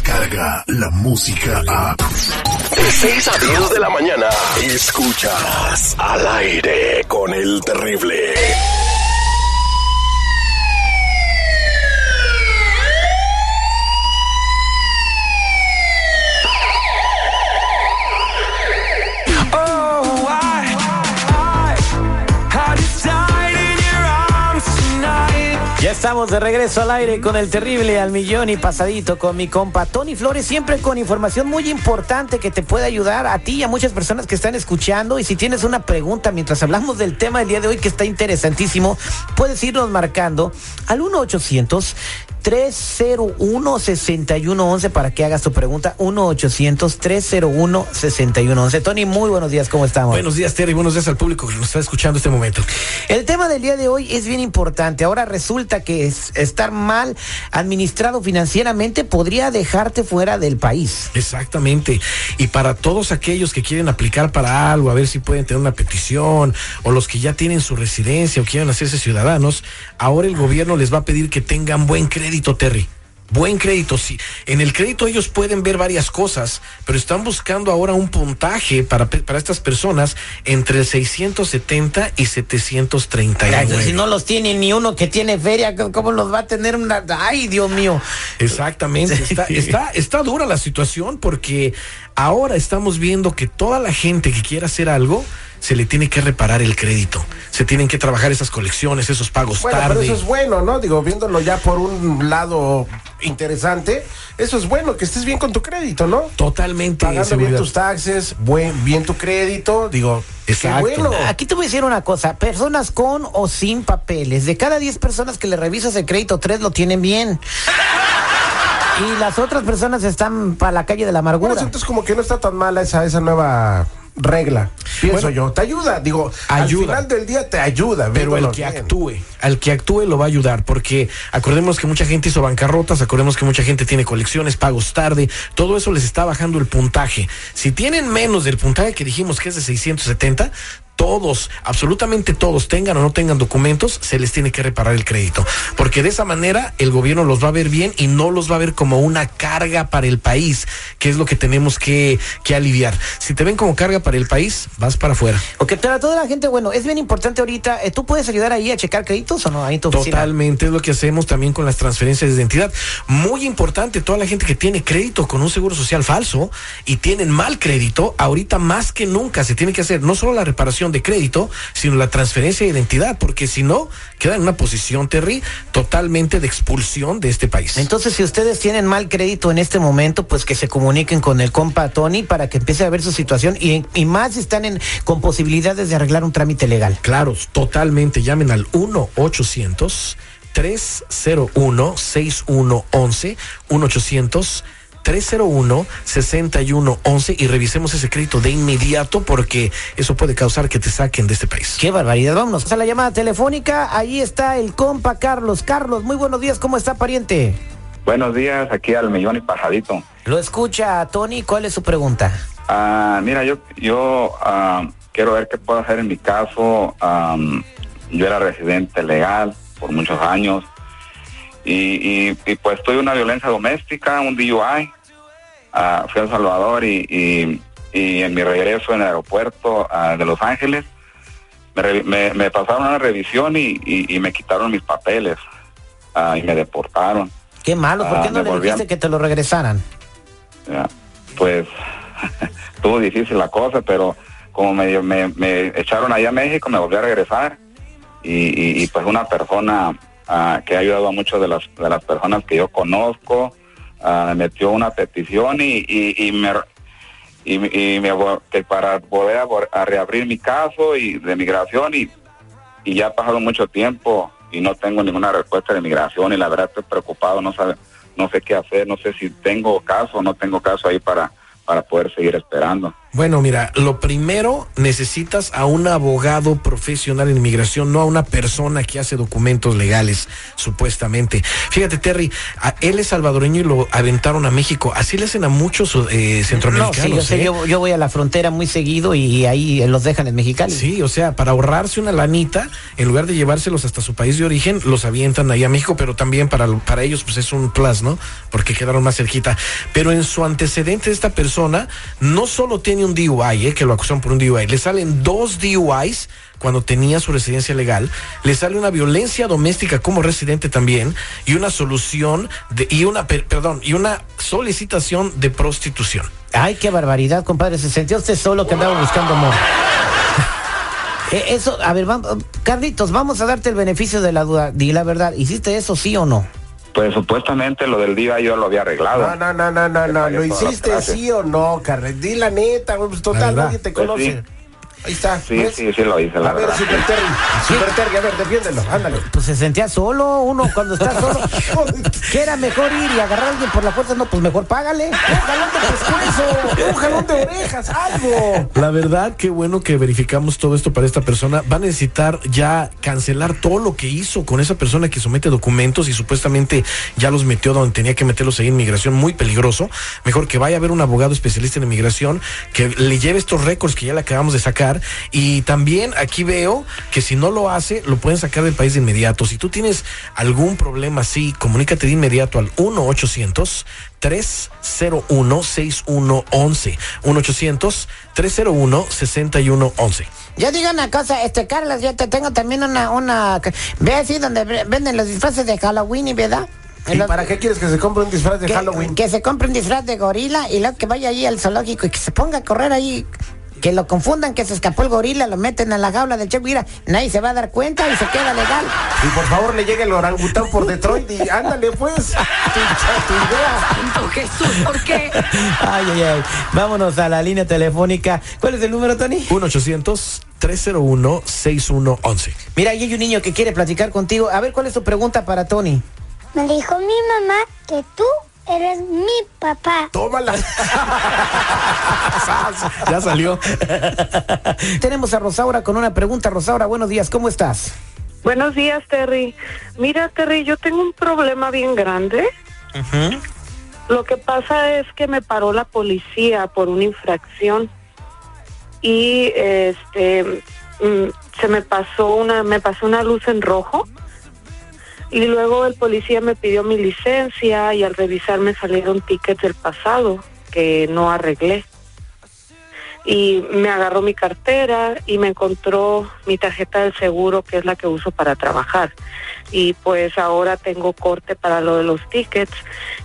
escucha la música a... De 6 a 10 de la mañana, escuchas al aire con el terrible. Estamos de regreso al aire con el terrible al millón y pasadito con mi compa Tony Flores, siempre con información muy importante que te puede ayudar a ti y a muchas personas que están escuchando. Y si tienes una pregunta mientras hablamos del tema del día de hoy que está interesantísimo, puedes irnos marcando al 1 800 301-6111 para que hagas tu pregunta. 1-800-301-6111. Tony, muy buenos días, ¿cómo estamos? Buenos días, Terry. Buenos días al público que nos está escuchando este momento. El tema del día de hoy es bien importante. Ahora resulta que es estar mal administrado financieramente podría dejarte fuera del país. Exactamente. Y para todos aquellos que quieren aplicar para algo, a ver si pueden tener una petición, o los que ya tienen su residencia o quieren hacerse ciudadanos, ahora el gobierno les va a pedir que tengan buen crédito crédito, Terry. Buen crédito, sí. En el crédito ellos pueden ver varias cosas, pero están buscando ahora un puntaje para, para estas personas entre 670 y 739. si no los tiene ni uno que tiene feria, ¿cómo los va a tener una? Ay, Dios mío. Exactamente. Está, está, está dura la situación porque ahora estamos viendo que toda la gente que quiera hacer algo se le tiene que reparar el crédito. Se tienen que trabajar esas colecciones, esos pagos bueno, tarde. Pero eso es bueno, ¿no? Digo, viéndolo ya por un lado interesante, eso es bueno, que estés bien con tu crédito, ¿no? Totalmente. Pagando bien tus taxes, buen, bien tu crédito, digo, Exacto. Bueno. Aquí te voy a decir una cosa, personas con o sin papeles, de cada 10 personas que le revisas el crédito, tres lo tienen bien. Y las otras personas están para la calle de la amargura. Bueno, entonces como que no está tan mala esa, esa nueva regla, pienso Bueno, yo. Te ayuda, digo, ayuda. al final del día te ayuda. Pero el que bien. actúe, al que actúe lo va a ayudar, porque acordemos que mucha gente hizo bancarrotas, acordemos que mucha gente tiene colecciones, pagos tarde, todo eso les está bajando el puntaje. Si tienen menos del puntaje que dijimos que es de 670, todos, absolutamente todos, tengan o no tengan documentos, se les tiene que reparar el crédito. Porque de esa manera el gobierno los va a ver bien y no los va a ver como una carga para el país, que es lo que tenemos que, que aliviar. Si te ven como carga para el país, vas para afuera. Ok, para toda la gente, bueno, es bien importante ahorita, eh, ¿tú puedes ayudar ahí a checar créditos o no? Ahí en tu oficina? Totalmente es lo que hacemos también con las transferencias de identidad. Muy importante, toda la gente que tiene crédito con un seguro social falso y tienen mal crédito, ahorita más que nunca se tiene que hacer no solo la reparación de crédito, sino la transferencia de identidad, porque si no, queda en una posición, Terry, totalmente de expulsión de este país. Entonces, si ustedes tienen mal crédito en este momento, pues que se comuniquen con el compa Tony para que empiece a ver su situación y, y más si están en, con posibilidades de arreglar un trámite legal. Claro, totalmente. Llamen al 1 800 301 6111 1 800 301-6111 y revisemos ese crédito de inmediato porque eso puede causar que te saquen de este país. Qué barbaridad. Vámonos a la llamada telefónica. Ahí está el compa Carlos. Carlos, muy buenos días. ¿Cómo está, pariente? Buenos días, aquí al millón y pasadito. Lo escucha Tony. ¿Cuál es su pregunta? Ah, mira, yo yo ah, quiero ver qué puedo hacer en mi caso. Am, yo era residente legal por muchos años y, y- y, pues tuve una violencia doméstica, un DUI. Ah, fui a El Salvador y, en mi regreso en el aeropuerto ah, de Los Ángeles me, me- me pasaron una revisión y me quitaron mis papeles ah, y me deportaron. Qué malo. ¿Por Ah, qué no me le dijiste que te lo regresaran? Ya, Pues estuvo difícil la cosa, pero como me, me, me echaron allá a México, me volví a regresar y, y- y, pues una persona ah, que ha ayudado a muchas de las, de las personas que yo conozco, ah, me metió una petición y, y, y me y, y me vo- que para poder a, a reabrir mi caso y de migración y, y ya ha pasado mucho tiempo y no tengo ninguna respuesta de migración y la verdad estoy preocupado, no sabe, no sé qué hacer, no sé si tengo caso o no tengo caso ahí para, para poder seguir esperando. Bueno, mira, lo primero necesitas a un abogado profesional en inmigración, no a una persona que hace documentos legales, supuestamente. Fíjate, Terry, a- él es salvadoreño y lo aventaron a México. Así le hacen a muchos eh, No, centroamericanos. sí, yo, sé, ¿eh? yo, yo voy a la frontera muy seguido y ahí los dejan en Mexicali. Sí, o sea, para ahorrarse una lanita, en lugar de llevárselos hasta su país de origen, los avientan ahí a México, pero también para, para ellos pues es un plus, ¿no? Porque quedaron más cerquita. Pero en su antecedente esta persona no solo tiene un DUI, ¿eh? que lo acusaron por un DUI, le salen dos DUIs cuando tenía su residencia legal, le sale una violencia doméstica como residente también y una solución de, y una per- perdón, y una solicitación de prostitución. Ay, qué barbaridad, compadre. Se sentía usted solo que andaba buscando amor. Eh, Eso, a ver, vamos, Carlitos, vamos a darte el beneficio de la duda. Di la verdad, ¿hiciste eso sí o no? Pues supuestamente lo del día yo lo había arreglado. No, no, no, no, no, no. ¿Lo hiciste sí o no, Carret? Di la neta. Pues total, nadie te Pues conoce. sí. Ahí está. Sí, ¿ves? sí, sí lo hice, la A ver, verdad. Super Terry. Super Terry, a ver, defiéndelo. Ándale. Pues se sentía solo, uno cuando está solo. ¿Qué era mejor ir y agarrar a alguien por la fuerza? No, pues mejor págale. Un jalón de pescuezo, un jalón de orejas, algo. La verdad, qué bueno que verificamos todo esto para esta persona. Va a necesitar ya cancelar todo lo que hizo con esa persona que somete documentos y supuestamente ya los metió donde tenía que meterlos ahí en inmigración, muy peligroso. Mejor que vaya a ver un abogado especialista en inmigración que le lleve estos récords que ya le acabamos de sacar. Y también aquí veo que si no lo hace, lo pueden sacar del país de inmediato. Si tú tienes algún problema así, comunícate de inmediato al 1 800 301 6111 1 800 301 6111 Ya digan una cosa, este Carlos, yo te tengo también una, una, ve así donde ve- venden los disfraces de Halloween y verdad. ¿Y para qué quieres que se compre un disfraz de que, Halloween? que se compre un disfraz de gorila y luego que vaya ahí al zoológico y que se ponga a correr ahí. Que lo confundan, que se escapó el gorila, lo meten a la jaula del Che Mira, nadie se va a dar cuenta y se queda legal. Y por favor le llegue el orangután por Detroit y ándale pues. Tu, tu idea. Jesús, ¿por qué? Ay, ay, ay. Vámonos a la línea telefónica. ¿Cuál es el número, Tony? 1 800 301 6111 Mira, ahí hay un niño que quiere platicar contigo. A ver, ¿cuál es tu pregunta para Tony? Me dijo mi mamá que tú eres mi papá. Tómala. Ya salió. Tenemos a Rosaura con una pregunta. Rosaura, buenos días, ¿cómo estás? Buenos días, Terry. Mira, Terry, yo tengo un problema bien grande. Lo que pasa es que me paró la policía por una infracción y este mm, se me pasó una me pasó una luz en rojo y luego el policía me pidió mi licencia y al revisar me salieron tickets del pasado que no arreglé y me agarró mi cartera y me encontró mi tarjeta del seguro que es la que uso para trabajar. Y pues ahora tengo corte para lo de los tickets.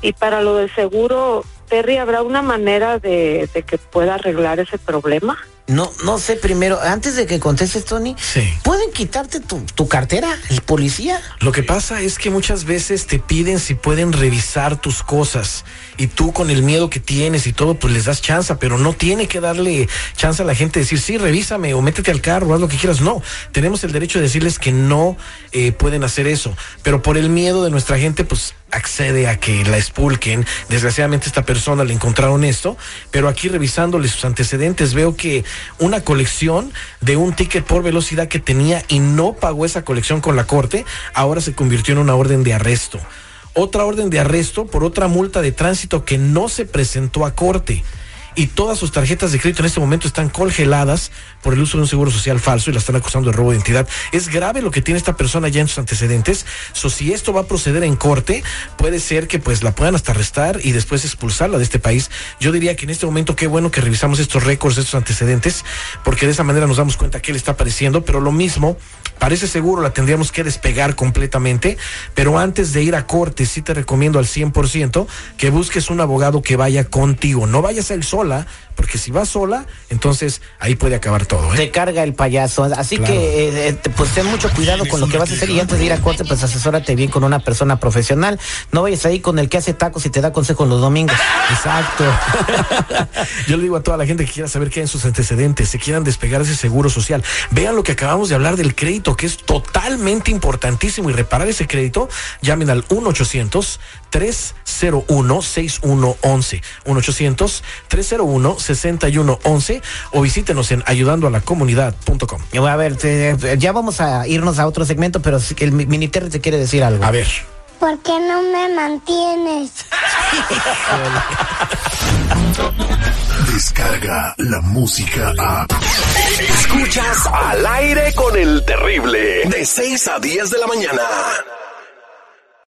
Y para lo del seguro Terry habrá una manera de, de que pueda arreglar ese problema No, no sé primero, antes de que contestes, Tony, Sí. ¿pueden quitarte tu, tu cartera, el policía? Lo que pasa es que muchas veces te piden si pueden revisar tus cosas y tú con el miedo que tienes y todo, pues les das chance, pero no tiene que darle chance a la gente de decir, sí, revísame o métete al carro, haz lo que quieras. No, tenemos el derecho de decirles que no eh, pueden hacer eso, pero por el miedo de nuestra gente, pues accede a que la expulquen. Desgraciadamente esta persona le encontraron esto, pero aquí revisándole sus antecedentes veo que una colección de un ticket por velocidad que tenía y no pagó esa colección con la corte, ahora se convirtió en una orden de arresto. Otra orden de arresto por otra multa de tránsito que no se presentó a corte. Y todas sus tarjetas de crédito en este momento están congeladas por el uso de un seguro social falso y la están acusando de robo de identidad. Es grave lo que tiene esta persona ya en sus antecedentes. So, si esto va a proceder en corte, puede ser que pues la puedan hasta arrestar y después expulsarla de este país. Yo diría que en este momento qué bueno que revisamos estos récords, estos antecedentes, porque de esa manera nos damos cuenta que le está apareciendo, pero lo mismo, parece seguro la tendríamos que despegar completamente, pero antes de ir a corte sí te recomiendo al 100% que busques un abogado que vaya contigo, no vayas a ir sola, porque si vas sola, entonces ahí puede acabar todo. ¿eh? Te carga el payaso. Así Claro. que, eh, eh, pues ten mucho cuidado con lo que vas a hacer y antes de ir a corte, pues asesórate bien con una persona profesional. No vayas ahí con el que hace tacos y te da consejos los domingos. Exacto. Yo le digo a toda la gente que quiera saber qué hay en sus antecedentes, se quieran despegar de ese seguro social. Vean lo que acabamos de hablar del crédito, que es totalmente importantísimo. Y reparar ese crédito, llamen al 1-800-301-6111. 1-800-301-6111. 6111 o visítenos en ayudandoalacomunidad.com. A ver, te- ya vamos a irnos a otro segmento, pero el mi- Miniterri te quiere decir algo. A ver. ¿Por qué no me mantienes? Descarga la música a. Escuchas al aire con el terrible. De 6 a 10 de la mañana.